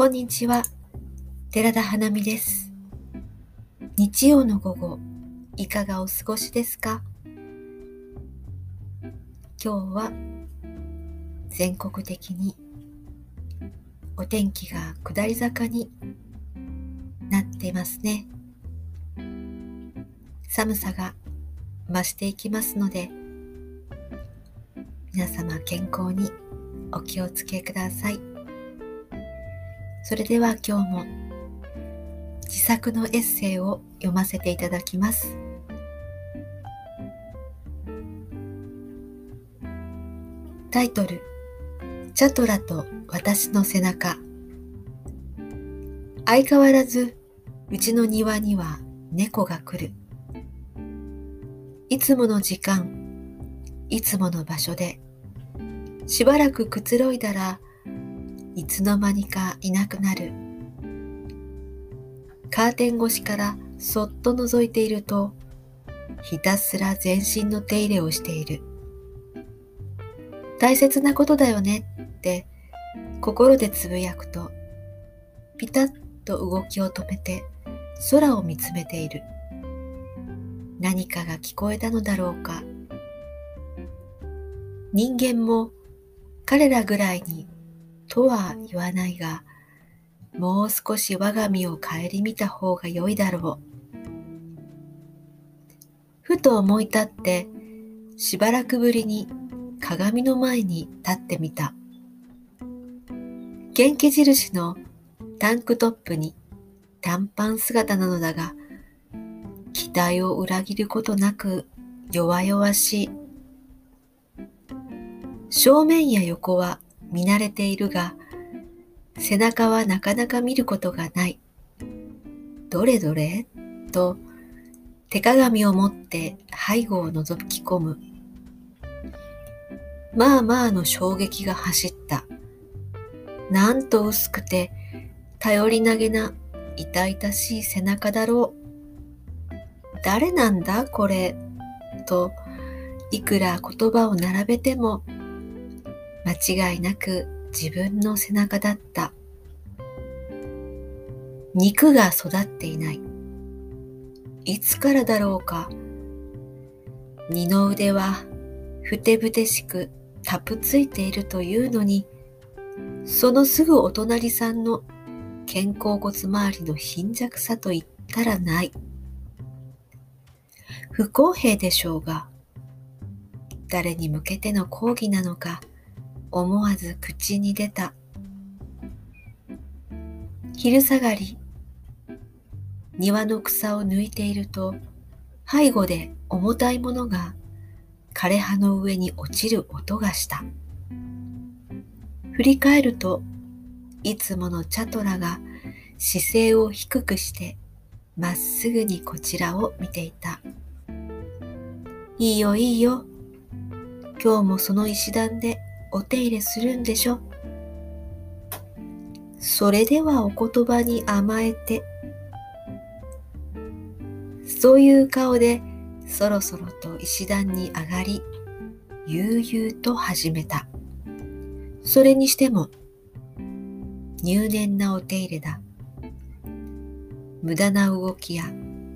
こんにちは。寺田花美です。日曜の午後、いかがお過ごしですか？今日は全国的にお天気が下り坂になっていますね。寒さが増していきますので、皆様健康にお気をつけください。それでは今日も自作のエッセイを読ませていただきます。タイトルチャトラと私の背中相変わらずうちの庭には猫が来るいつもの時間いつもの場所でしばらくくつろいだらいつの間にかいなくなる。カーテン越しからそっと覗いているとひたすら全身の手入れをしている。大切なことだよねって心でつぶやくとピタッと動きを止めて空を見つめている。何かが聞こえたのだろうか。人間も彼らぐらいにとは言わないが、もう少し我が身を顧みた方が良いだろう。ふと思い立って、しばらくぶりに鏡の前に立ってみた。元気印のタンクトップに短パン姿なのだが、期待を裏切ることなく弱々しい。正面や横は見慣れているが、背中はなかなか見ることがない。どれどれ？と手鏡を持って背後を覗き込む。まあまあの衝撃が走った。なんと薄くて頼りなげな痛々しい背中だろう。誰なんだこれ？といくら言葉を並べても間違いなく自分の背中だった。肉が育っていない。いつからだろうか。二の腕はふてぶてしくたぷついているというのに、そのすぐお隣さんの肩甲骨周りの貧弱さと言ったらない。不公平でしょうが、誰に向けての抗議なのか、思わず口に出た。昼下がり、庭の草を抜いていると、背後で重たいものが枯葉の上に落ちる音がした。振り返ると、いつものチャトラが姿勢を低くしてまっすぐにこちらを見ていた。いいよいいよ。今日もその石段でお手入れするんでしょ？それではお言葉に甘えて。そういう顔でそろそろと石段に上がり、悠々と始めた。それにしても、入念なお手入れだ。無駄な動きや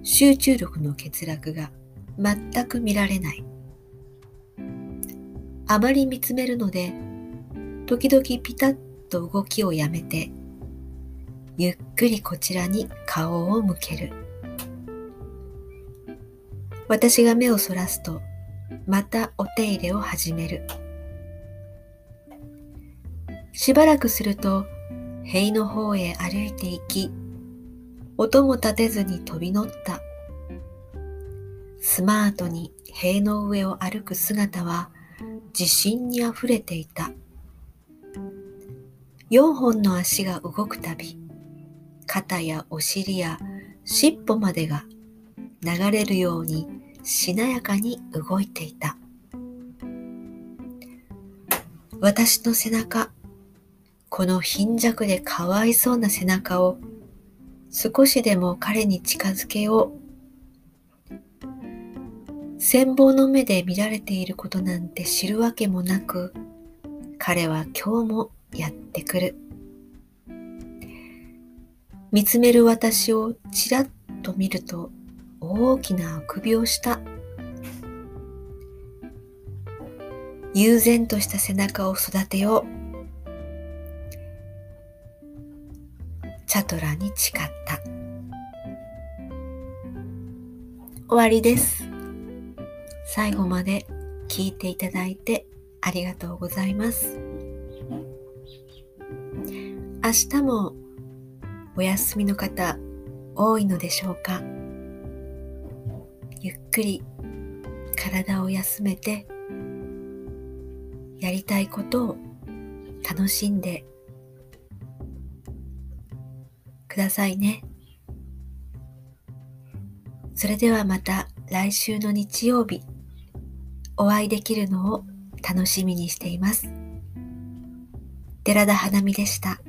集中力の欠落が全く見られない。あまり見つめるので、時々ピタッと動きをやめて、ゆっくりこちらに顔を向ける。私が目をそらすと、またお手入れを始める。しばらくすると、塀の方へ歩いて行き、音も立てずに飛び乗った。スマートに塀の上を歩く姿は、自信にあふれていた。4本の足が動くたび、肩やお尻や尻尾までが流れるようにしなやかに動いていた。私の背中、この貧弱でかわいそうな背中を少しでも彼に近づけよう羨望の目で見られていることなんて知るわけもなく、彼は今日もやってくる。見つめる私をちらっと見ると大きなあくびをした。悠然とした背中を育てよう。チャトラに誓った。終わりです。最後まで聞いていただいてありがとうございます。明日もお休みの方多いのでしょうか？ゆっくり体を休めてやりたいことを楽しんでくださいね。それではまた来週の日曜日お会いできるのを楽しみにしています。寺田花見でした。